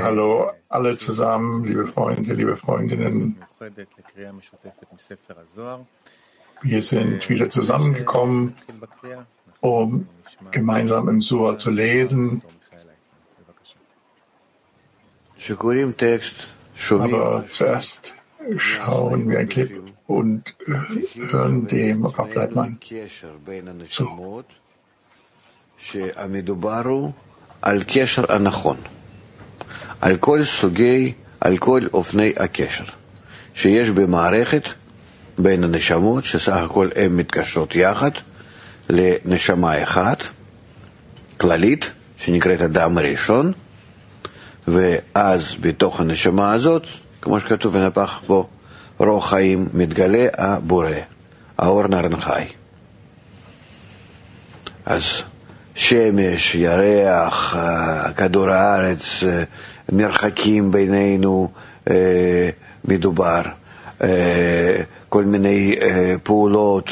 Hallo alle zusammen, liebe Freunde, liebe Freundinnen. Wir sind wieder zusammengekommen, um gemeinsam im Sur zu lesen. Aber zuerst schauen wir ein Clip und hören dem Rabbleitmann zu. שהמדובר הוא על קשר הנכון, על כל סוגי, על כל אופני הקשר שיש במערכת בין הנשמות, שסך הכל הן מתקשרות יחד לנשמה אחת, כללית, שנקראת אדם הראשון, ואז בתוך הנשמה הזאת, כמו שכתוב בנפח בו, רוח חיים, מתגלה הבורא, האור נרן חי. אז שמש, ירח, כדור הארץ, מרחקים בינינו מדובר, כל מיני פעולות,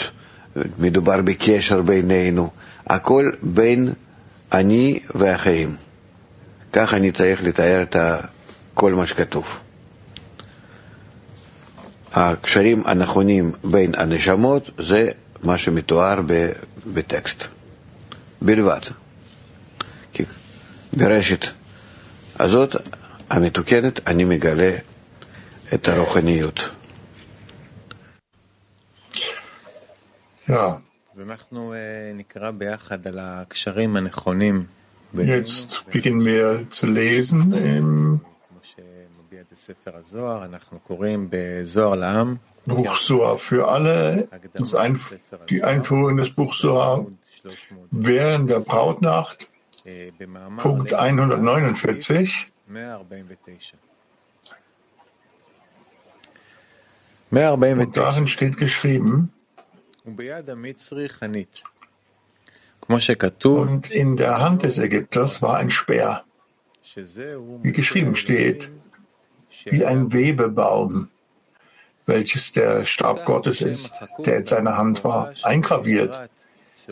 מדובר בקשר בינינו, הכל בין אני ואחרים. כך אני צריך לתאר את כל מה שכתוב. הקשרים הנכונים בין הנשמות זה מה שמתואר בטקסט. בלבד. כי ברשת הזאת המתוקנת אני מגלה את הרוחניות. Jetzt beginnen wir zu lesen im Buch Soa für alle, die Einführung des Buch Soa während der Brautnacht, Punkt 149. Und darin steht geschrieben, und in der Hand des Ägypters war ein Speer, wie geschrieben steht, wie ein Webebaum, welches der Stab Gottes ist, der in seiner Hand war, eingraviert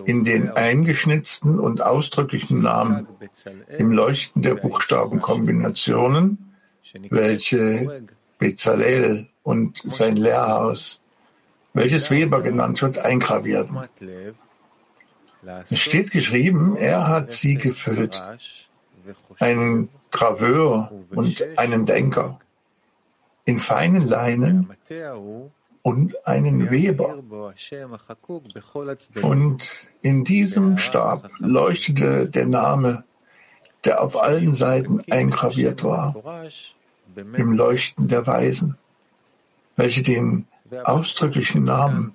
in den eingeschnitzten und ausdrücklichen Namen im Leuchten der Buchstabenkombinationen, welche Bezalel und sein Lehrhaus, welches Weber genannt wird, eingravierten. Es steht geschrieben, er hat sie gefüllt, einen Graveur und einen Denker, in feinen Leinen und einen Weber. Und in diesem Stab leuchtete der Name, der auf allen Seiten eingraviert war, im Leuchten der Weisen, welche den ausdrücklichen Namen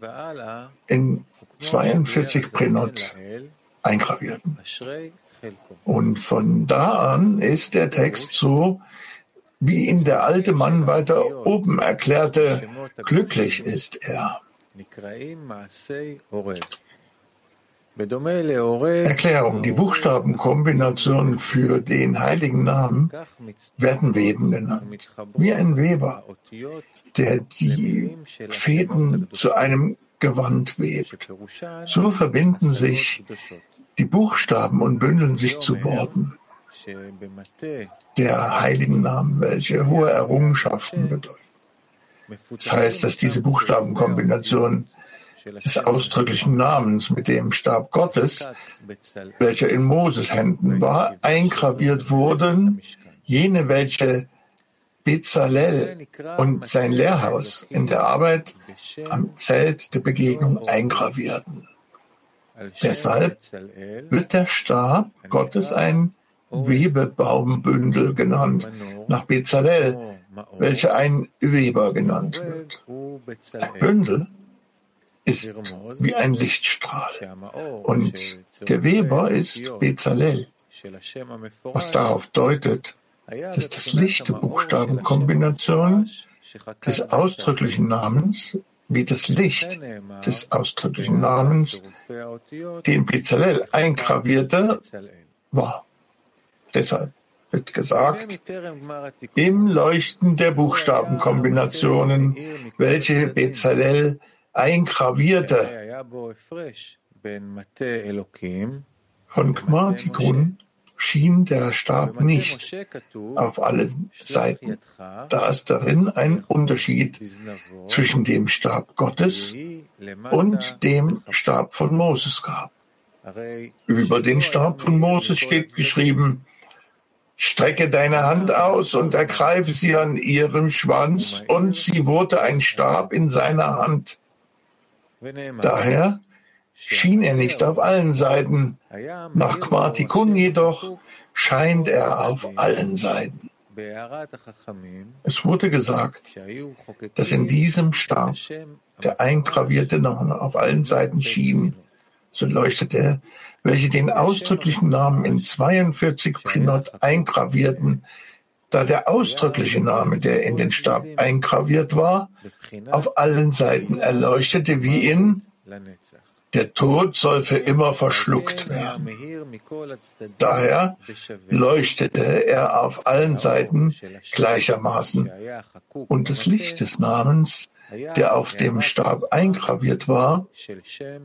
in 42 Prenot eingravierten. Und von da an ist der Text so, wie ihn der alte Mann weiter oben erklärte, glücklich ist er. Erklärung. Die Buchstabenkombinationen für den heiligen Namen werden Weben genannt. Wie ein Weber, der die Fäden zu einem Gewand webt. So verbinden sich die Buchstaben und bündeln sich zu Worten der heiligen Namen, welche hohe Errungenschaften bedeuten. Das heißt, dass diese Buchstabenkombination des ausdrücklichen Namens mit dem Stab Gottes, welcher in Moses Händen war, eingraviert wurden, jene, welche Bezalel und sein Lehrhaus in der Arbeit am Zelt der Begegnung eingravierten. Deshalb wird der Stab Gottes ein Webebaumbündel genannt, nach Bezalel, welcher ein Weber genannt wird. Ein Bündel ist wie ein Lichtstrahl und der Weber ist Bezalel, was darauf deutet, dass das Licht der Buchstabenkombination des ausdrücklichen Namens wie das Licht des ausdrücklichen Namens, den Bezalel eingravierte, war. Deshalb wird gesagt, im Leuchten der Buchstabenkombinationen, welche Bezalel eingravierte, Von Gmatikon schien der Stab nicht auf allen Seiten, da es darin einen Unterschied zwischen dem Stab Gottes und dem Stab von Moses gab. Über den Stab von Moses steht geschrieben, Strecke deine Hand aus und ergreife sie an ihrem Schwanz, und sie wurde ein Stab in seiner Hand. Daher schien er nicht auf allen Seiten. Nach Quartikun jedoch scheint er auf allen Seiten. Es wurde gesagt, dass in diesem Stab der eingravierte Name auf allen Seiten schien, so leuchtet er, welche den ausdrücklichen Namen in 42 Prinot eingravierten, da der ausdrückliche Name, der in den Stab eingraviert war, auf allen Seiten erleuchtete wie in der Tod soll für immer verschluckt werden. Daher leuchtete er auf allen Seiten gleichermaßen. Und das Licht des Namens, der auf dem Stab eingraviert war,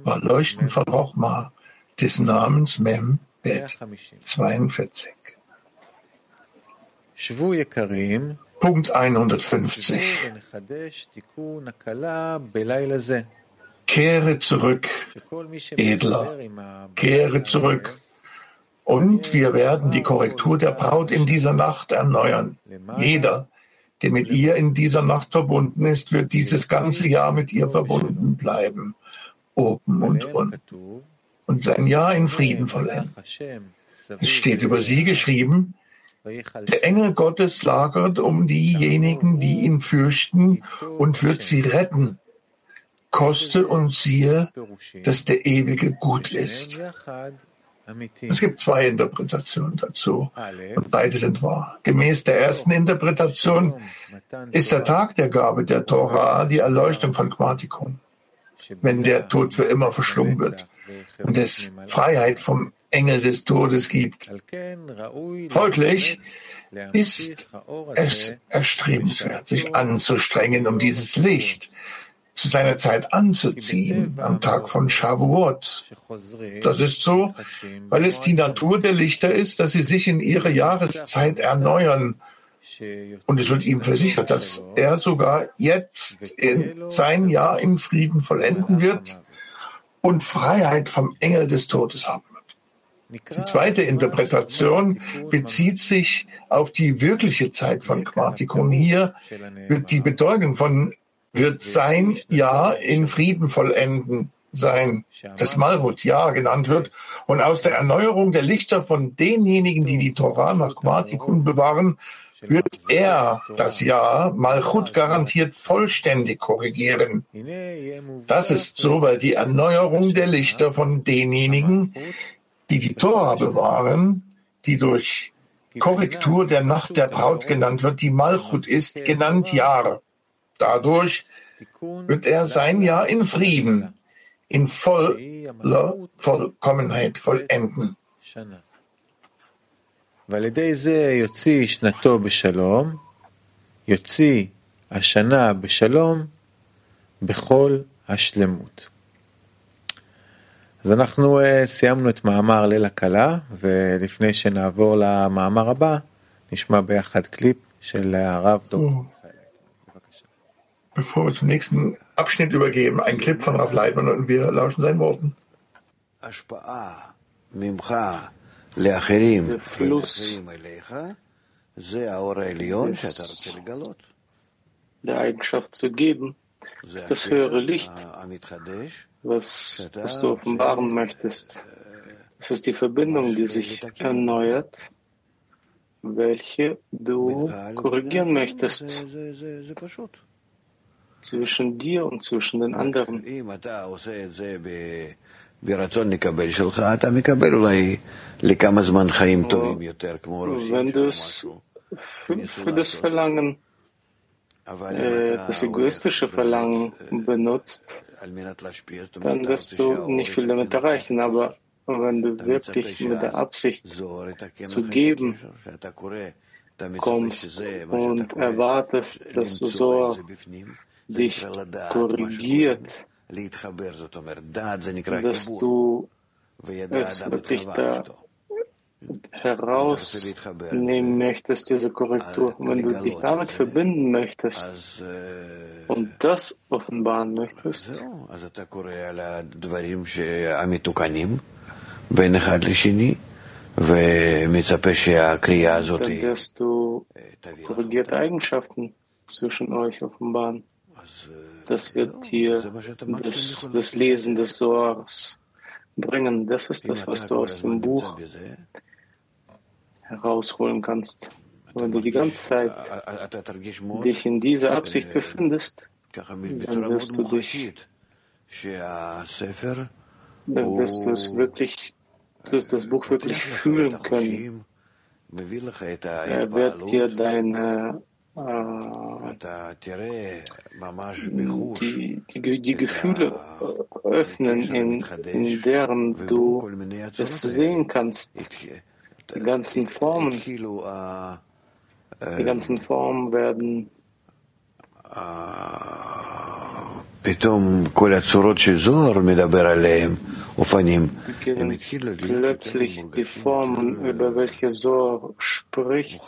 war Leuchten von Rochma des Namens Mem Bet 42. Punkt 150. Kehre zurück, Edler, kehre zurück. Und wir werden die Korrektur der Braut in dieser Nacht erneuern. Jeder, der mit ihr in dieser Nacht verbunden ist, wird dieses ganze Jahr mit ihr verbunden bleiben, oben und unten, und sein Jahr in Frieden vollenden. Es steht über sie geschrieben, der Engel Gottes lagert um diejenigen, die ihn fürchten, und wird sie retten koste und siehe, dass der Ewige gut ist. Es gibt zwei Interpretationen dazu. Und beide sind wahr. Gemäß der ersten Interpretation ist der Tag der Gabe der Tora die Erleuchtung von Quatikon, wenn der Tod für immer verschlungen wird und es Freiheit vom Engel des Todes gibt. Folglich ist es erstrebenswert, sich anzustrengen, um dieses Licht, zu seiner Zeit anzuziehen am Tag von Shavuot. Das ist so, weil es die Natur der Lichter ist, dass sie sich in ihrer Jahreszeit erneuern. Und es wird ihm versichert, dass er sogar jetzt in sein Jahr im Frieden vollenden wird und Freiheit vom Engel des Todes haben wird. Die zweite Interpretation bezieht sich auf die wirkliche Zeit von Quartikon. Hier wird die Bedeutung von wird sein Jahr in Frieden vollenden sein, das Malhut Jahr genannt wird, und aus der Erneuerung der Lichter von denjenigen, die die Torah nach Quatikun bewahren, wird er das Jahr Malchut garantiert vollständig korrigieren. Das ist so, weil die Erneuerung der Lichter von denjenigen, die die Torah bewahren, die durch Korrektur der Nacht der Braut genannt wird, die Malchut ist, genannt Jahr. Dadurch wird er sein Jahr in Frieden, in voller Vollkommenheit vollenden. ועל ידי זה יוציא שנתו בשלום, יוציא השנה בשלום, בכל השלמות. אז אנחנו סיימנו את מאמר ליל הכלה, ולפני שנעבור למאמר הבא, נשמע ביחד קליפ של הרב דוקטור. bevor wir zum nächsten Abschnitt übergeben, ein Clip von Rav Leitmann und wir lauschen seinen Worten. Der Fluss der Eigenschaft zu geben, ist das höhere Licht, was, was du offenbaren möchtest. Es ist die Verbindung, die sich erneuert, welche du korrigieren möchtest zwischen dir und zwischen den anderen. Wenn du es für das Verlangen, äh, das egoistische Verlangen benutzt, dann wirst du nicht viel damit erreichen. Aber wenn du wirklich mit der Absicht zu geben kommst und erwartest, dass du so dich korrigiert, dass du es wirklich da herausnehmen möchtest, diese Korrektur, wenn du dich damit verbinden möchtest und das offenbaren möchtest, dann wirst du korrigierte Eigenschaften zwischen euch offenbaren. Das wird hier das, das Lesen des Soars bringen. Das ist das, was du aus dem Buch herausholen kannst. Wenn du die ganze Zeit dich in dieser Absicht befindest, dann wirst du dich, dann wirst du es wirklich, du wirst das Buch wirklich fühlen können. Er wird dir deine die, die, die Gefühle öffnen, in, in deren du es sehen kannst, die ganzen Formen, die ganzen Formen werden plötzlich die Formen, über welche Zohar spricht,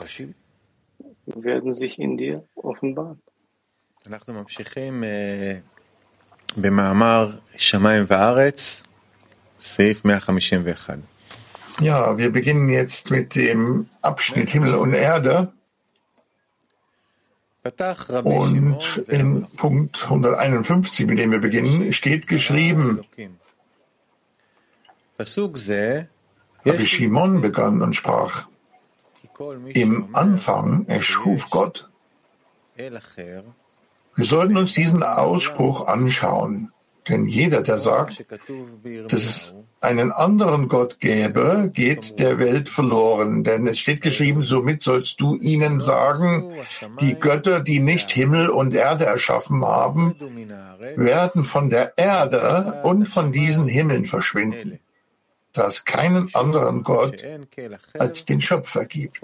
werden sich in dir offenbaren. במאמר שמיים וארץ, סעיף 151. Ja, wir beginnen jetzt mit dem Abschnitt Himmel und Erde. Und in Punkt 151, mit dem wir beginnen, steht geschrieben, Rabbi Shimon begann und sprach, im Anfang erschuf Gott. Wir sollten uns diesen Ausspruch anschauen, denn jeder, der sagt, dass es einen anderen Gott gäbe, geht der Welt verloren. Denn es steht geschrieben, somit sollst du ihnen sagen, die Götter, die nicht Himmel und Erde erschaffen haben, werden von der Erde und von diesen Himmeln verschwinden da es keinen anderen Gott als den Schöpfer gibt.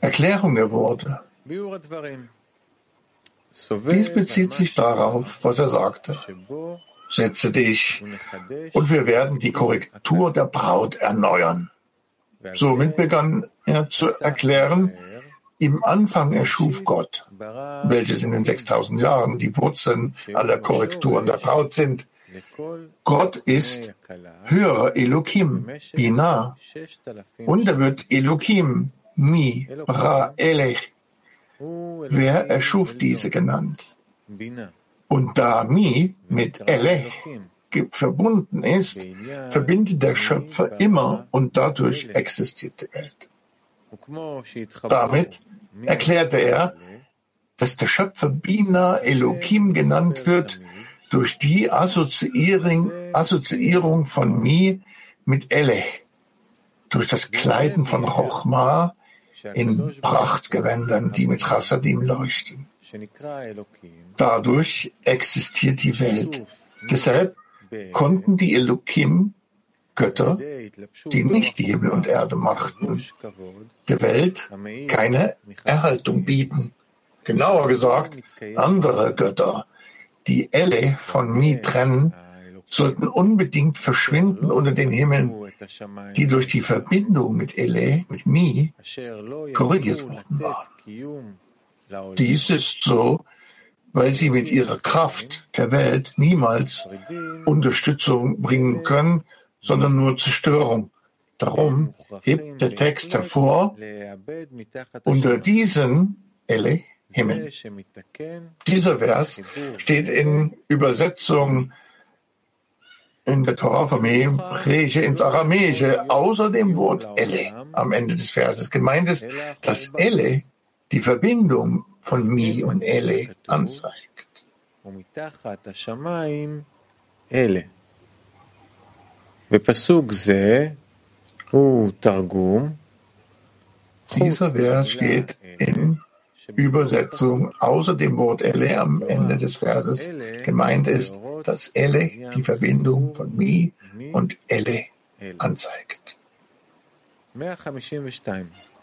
Erklärung der Worte. Dies bezieht sich darauf, was er sagte. Setze dich und wir werden die Korrektur der Braut erneuern. Somit begann er zu erklären, im Anfang erschuf Gott, welches in den 6000 Jahren die Wurzeln aller Korrekturen der Braut sind. Gott ist höherer Elohim, Binah, und er wird Elohim, Mi, Ra, Elech. Wer erschuf diese genannt? Und da Mi mit Elech verbunden ist, verbindet der Schöpfer immer und dadurch existiert die Welt. Damit erklärte er, dass der Schöpfer Bina Elohim genannt wird durch die Assoziierung, von Mi mit Eleh, durch das Kleiden von Chochma in Prachtgewändern, die mit Chassadim leuchten. Dadurch existiert die Welt. Deshalb konnten die Elohim Götter, die nicht Himmel und Erde machten, der Welt keine Erhaltung bieten. Genauer gesagt, andere Götter, die Elle von Mi trennen, sollten unbedingt verschwinden unter den Himmeln, die durch die Verbindung mit Elle, mit Mi, korrigiert worden waren. Dies ist so, weil sie mit ihrer Kraft der Welt niemals Unterstützung bringen können, sondern nur Zerstörung. Darum hebt der Text hervor, unter diesen Elle Himmel. Dieser Vers steht in Übersetzung in der Torah vom Hebräische ins Aramäische außer dem Wort Elle am Ende des Verses. Gemeint ist, dass Elle die Verbindung von Mi und Elle anzeigt. Dieser Vers steht in Übersetzung außer dem Wort Ele am Ende des Verses. Gemeint ist, dass Ele die Verbindung von Mi und Ele anzeigt.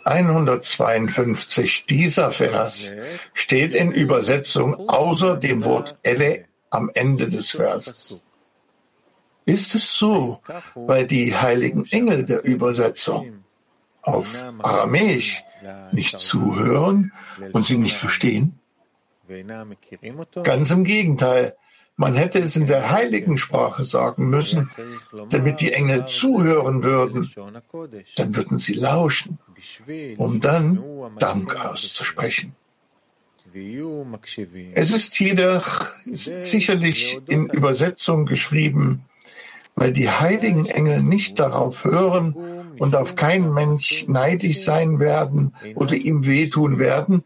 152. Dieser Vers steht in Übersetzung außer dem Wort Elle am Ende des Verses. Ist es so, weil die heiligen Engel der Übersetzung auf Aramäisch nicht zuhören und sie nicht verstehen? Ganz im Gegenteil, man hätte es in der heiligen Sprache sagen müssen, damit die Engel zuhören würden. Dann würden sie lauschen, um dann Dank auszusprechen. Es ist jedoch sicherlich in Übersetzung geschrieben, weil die heiligen Engel nicht darauf hören und auf keinen Mensch neidisch sein werden oder ihm wehtun werden,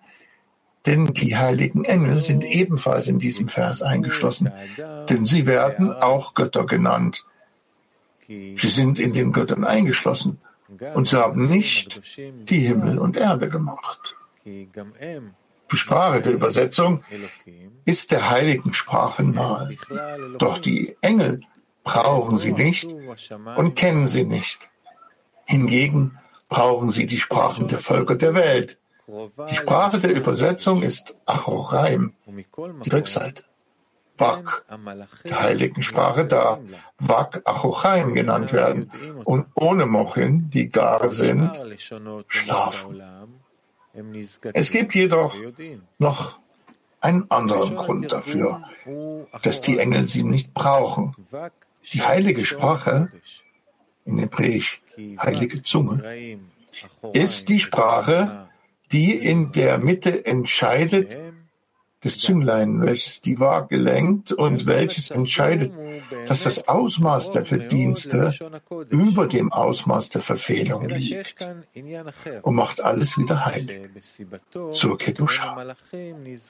denn die heiligen Engel sind ebenfalls in diesem Vers eingeschlossen, denn sie werden auch Götter genannt. Sie sind in den Göttern eingeschlossen und sie haben nicht die Himmel und Erde gemacht. Die Sprache der Übersetzung ist der heiligen Sprache nahe. Doch die Engel brauchen sie nicht und kennen sie nicht. Hingegen brauchen sie die Sprachen der Völker der Welt. Die Sprache der Übersetzung ist Achoraim, die Rückseite. Wak, der heiligen Sprache, da Wak Achochaim genannt werden und ohne Mochin, die gar sind, schlafen. Es gibt jedoch noch einen anderen Grund dafür, dass die Engel sie nicht brauchen. Die heilige Sprache, in Hebräisch heilige Zunge, ist die Sprache, die in der Mitte entscheidet, das Zünglein, welches die Waage lenkt und welches entscheidet, dass das Ausmaß der Verdienste über dem Ausmaß der Verfehlung liegt und macht alles wieder heilig zur Kedusha.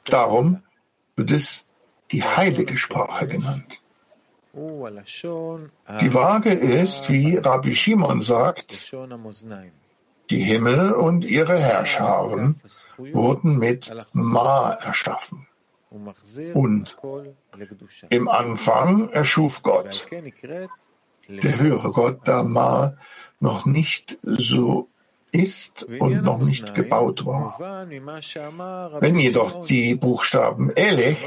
Darum wird es die heilige Sprache genannt. Die Waage ist, wie Rabbi Shimon sagt, die Himmel und ihre Herrscharen wurden mit Ma erschaffen. Und im Anfang erschuf Gott. Der höhere Gott, da Ma noch nicht so ist und noch nicht gebaut war. Wenn jedoch die Buchstaben Elech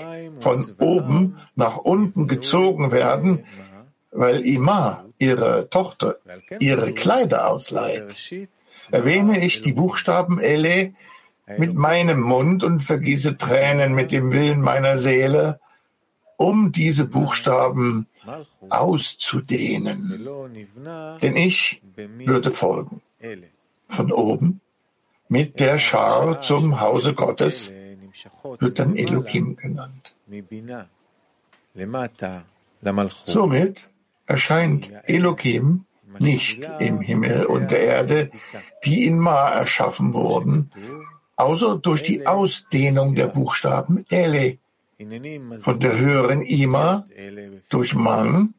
von oben nach unten gezogen werden, weil Ima, ihre Tochter, ihre Kleider ausleiht, erwähne ich die Buchstaben Ele mit meinem Mund und vergieße Tränen mit dem Willen meiner Seele, um diese Buchstaben auszudehnen. Denn ich würde folgen. Von oben, mit der Schar zum Hause Gottes, wird dann Elohim genannt. Somit erscheint Elohim nicht im Himmel und der Erde, die in Ma erschaffen wurden, außer durch die Ausdehnung der Buchstaben Ele, von der höheren Ima durch Mann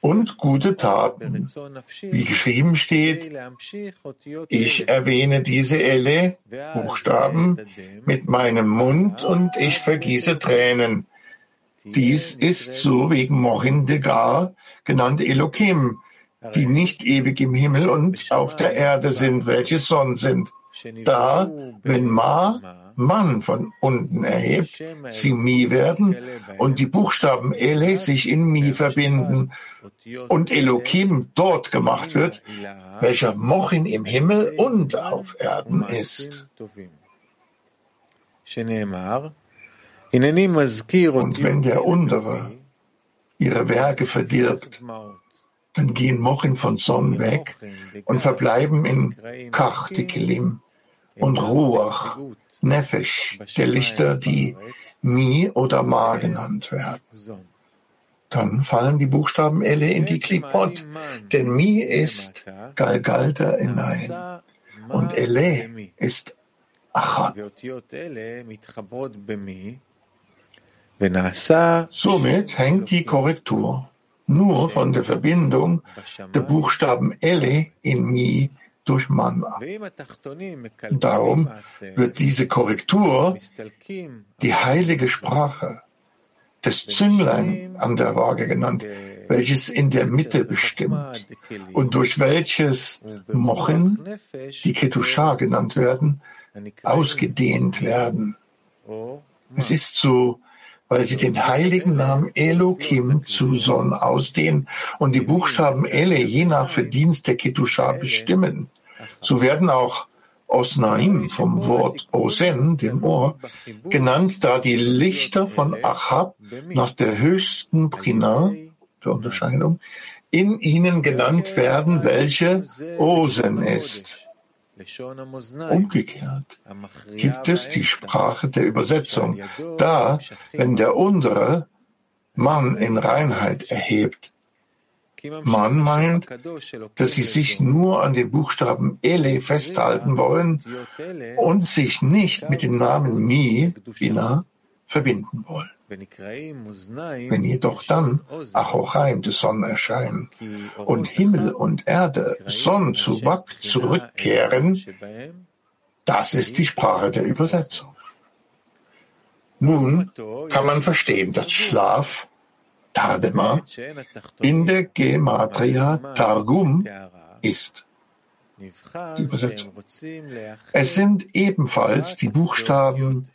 und gute Taten. Wie geschrieben steht, ich erwähne diese Elle, Buchstaben, mit meinem Mund und ich vergieße Tränen. Dies ist so wegen Mochin Degar, genannt Elohim, die nicht ewig im Himmel und auf der Erde sind, welche Sonnen sind. Da, wenn Ma Mann von unten erhebt, sie Mi werden und die Buchstaben Ele sich in Mi verbinden und Elohim dort gemacht wird, welcher Mochin im Himmel und auf Erden ist. Und wenn der Untere ihre Werke verdirbt, dann gehen Mochin von Son weg und verbleiben in Kach, Kelim, und Ruach, Nefesh, der Lichter, die Mi oder Ma genannt werden. Dann fallen die Buchstaben Elle in die Klipot, denn Mi ist Galgalta hinein und Elle ist Achat. Somit hängt die Korrektur nur von der Verbindung der Buchstaben Ele in Mi durch Man ab. Und darum wird diese Korrektur die heilige Sprache, das Zünglein an der Waage genannt, welches in der Mitte bestimmt und durch welches Mochen, die Ketusha genannt werden, ausgedehnt werden. Es ist so, weil sie den heiligen Namen Elohim zu Son ausdehnen und die Buchstaben Ele je nach Verdienst der Kedusha bestimmen. So werden auch Osnaim vom Wort Osen, dem Ohr, genannt, da die Lichter von Achab nach der höchsten Prina, der Unterscheidung, in ihnen genannt werden, welche Osen ist. Umgekehrt gibt es die Sprache der Übersetzung, da, wenn der untere Mann in Reinheit erhebt, man meint, dass sie sich nur an den Buchstaben Ele festhalten wollen und sich nicht mit dem Namen Mi, Bina, verbinden wollen. Wenn jedoch dann Achochaim des Sonn erscheinen und Himmel und Erde Sonn zu Wak zurückkehren, das ist die Sprache der Übersetzung. Nun kann man verstehen, dass Schlaf Tardema in der Gematria Targum ist. Die Übersetzung. Es sind ebenfalls die Buchstaben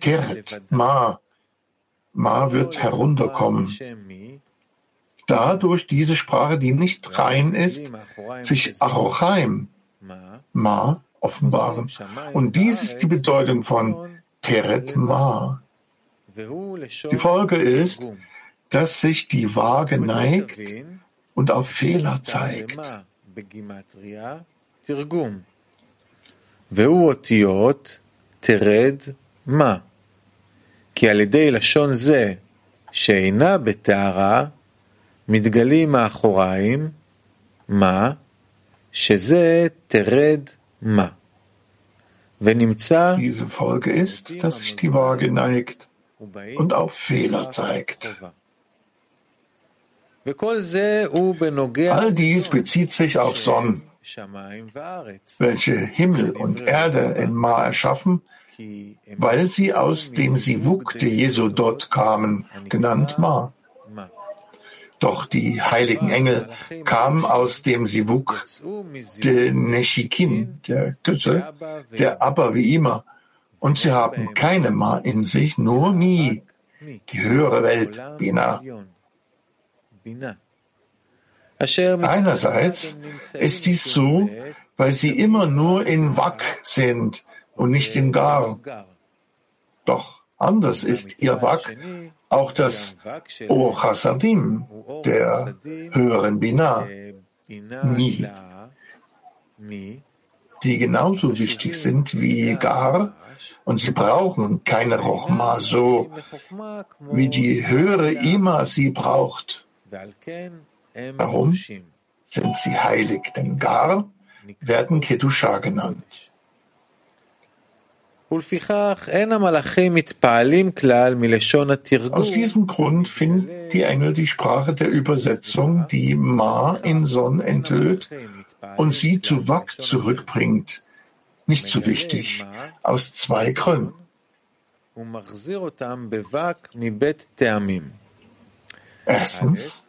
Teret, Ma. Ma wird herunterkommen. Dadurch diese Sprache, die nicht rein ist, sich Arochaim, Ma, offenbaren. Und dies ist die Bedeutung von Teret Ma. Die Folge ist, dass sich die Waage neigt und auf Fehler zeigt. והוא אותיות תרד מה. כי על ידי לשון זה, שאינה בטהרה, מתגלים מאחוריים מה, שזה תרד מה. ונמצא... Diese Folge ist, dass sich die Waage neigt und auf Fehler zeigt. All dies bezieht sich auf Sonnen, welche Himmel und Erde in Ma erschaffen, weil sie aus dem Sivuk der Jesodot kamen, genannt Ma. Doch die heiligen Engel kamen aus dem Sivuk der Neshikin, der Götze, der Abba wie immer, und sie haben keine Ma in sich, nur Mi, die höhere Welt, Bina. Einerseits ist dies so, weil sie immer nur in Wak sind und nicht in Gar. Doch anders ist ihr Wak auch das O Chasadim der höheren Bina, Nie, die genauso wichtig sind wie Gar. Und sie brauchen keine Rochma so, wie die höhere Ima sie braucht. Warum sind sie heilig? Denn Gar werden Kedusha genannt. Aus diesem Grund finden die Engel die Sprache der Übersetzung, die Ma in Son enthüllt und sie zu Wak zurückbringt, nicht so wichtig, aus zwei Gründen. Erstens,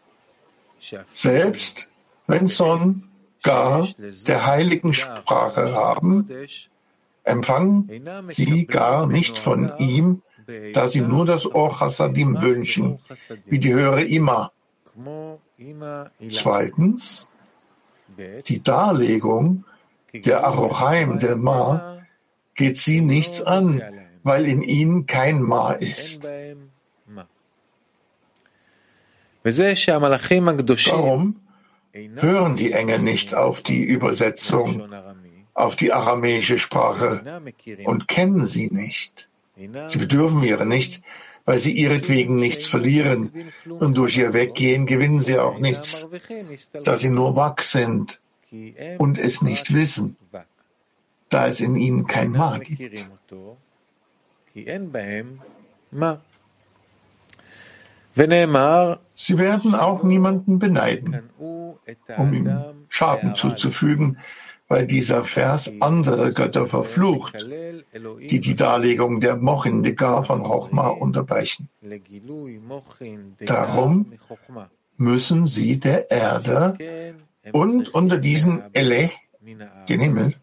selbst wenn Son gar der heiligen Sprache haben, empfangen sie gar nicht von ihm, da sie nur das Or Hasadim wünschen, wie die höhere Ima. Zweitens, die Darlegung der Arochaim der Ma geht sie nichts an, weil in ihnen kein Ma ist. Warum hören die Engel nicht auf die Übersetzung, auf die aramäische Sprache und kennen sie nicht? Sie bedürfen ihre nicht, weil sie ihretwegen nichts verlieren und durch ihr Weggehen gewinnen sie auch nichts, da sie nur Wach sind und es nicht wissen, da es in ihnen kein Ma gibt. Sie werden auch niemanden beneiden, um ihm Schaden zuzufügen, weil dieser Vers andere Götter verflucht, die die Darlegung der Mochindegar von Chochma unterbrechen. Darum müssen sie der Erde und unter diesen Ele, den Himmel,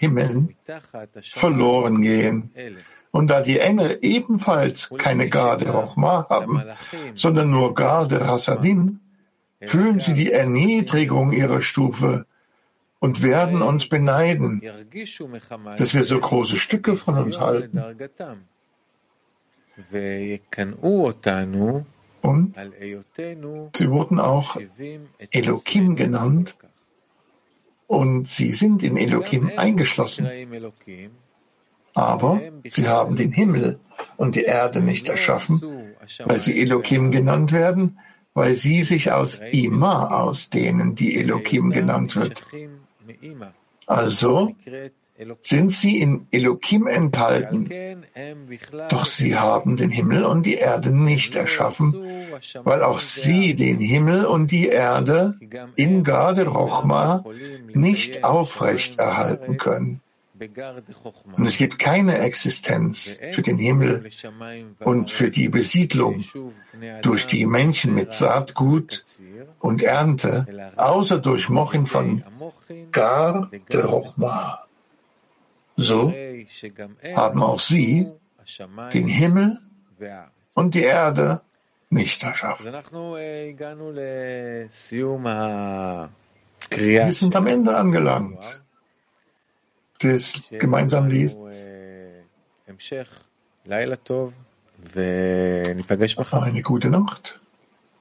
Himmeln, verloren gehen, Und da die Engel ebenfalls keine Garde Rochma haben, sondern nur Garde Rasadim, fühlen sie die Erniedrigung ihrer Stufe und werden uns beneiden, dass wir so große Stücke von uns halten. Und sie wurden auch Elohim genannt und sie sind in Elohim eingeschlossen. Aber sie haben den Himmel und die Erde nicht erschaffen, weil sie Elohim genannt werden, weil sie sich aus Ima ausdehnen, die Elohim genannt wird. Also sind sie in Elohim enthalten, doch sie haben den Himmel und die Erde nicht erschaffen, weil auch sie den Himmel und die Erde in Gade Rochma nicht aufrecht erhalten können. Und es gibt keine Existenz für den Himmel und für die Besiedlung durch die Menschen mit Saatgut und Ernte, außer durch Mochin von Gar de Rochma. So haben auch sie den Himmel und die Erde nicht erschaffen. Wir sind am Ende angelangt des gemeinsamen Lesens. Eine gute Nacht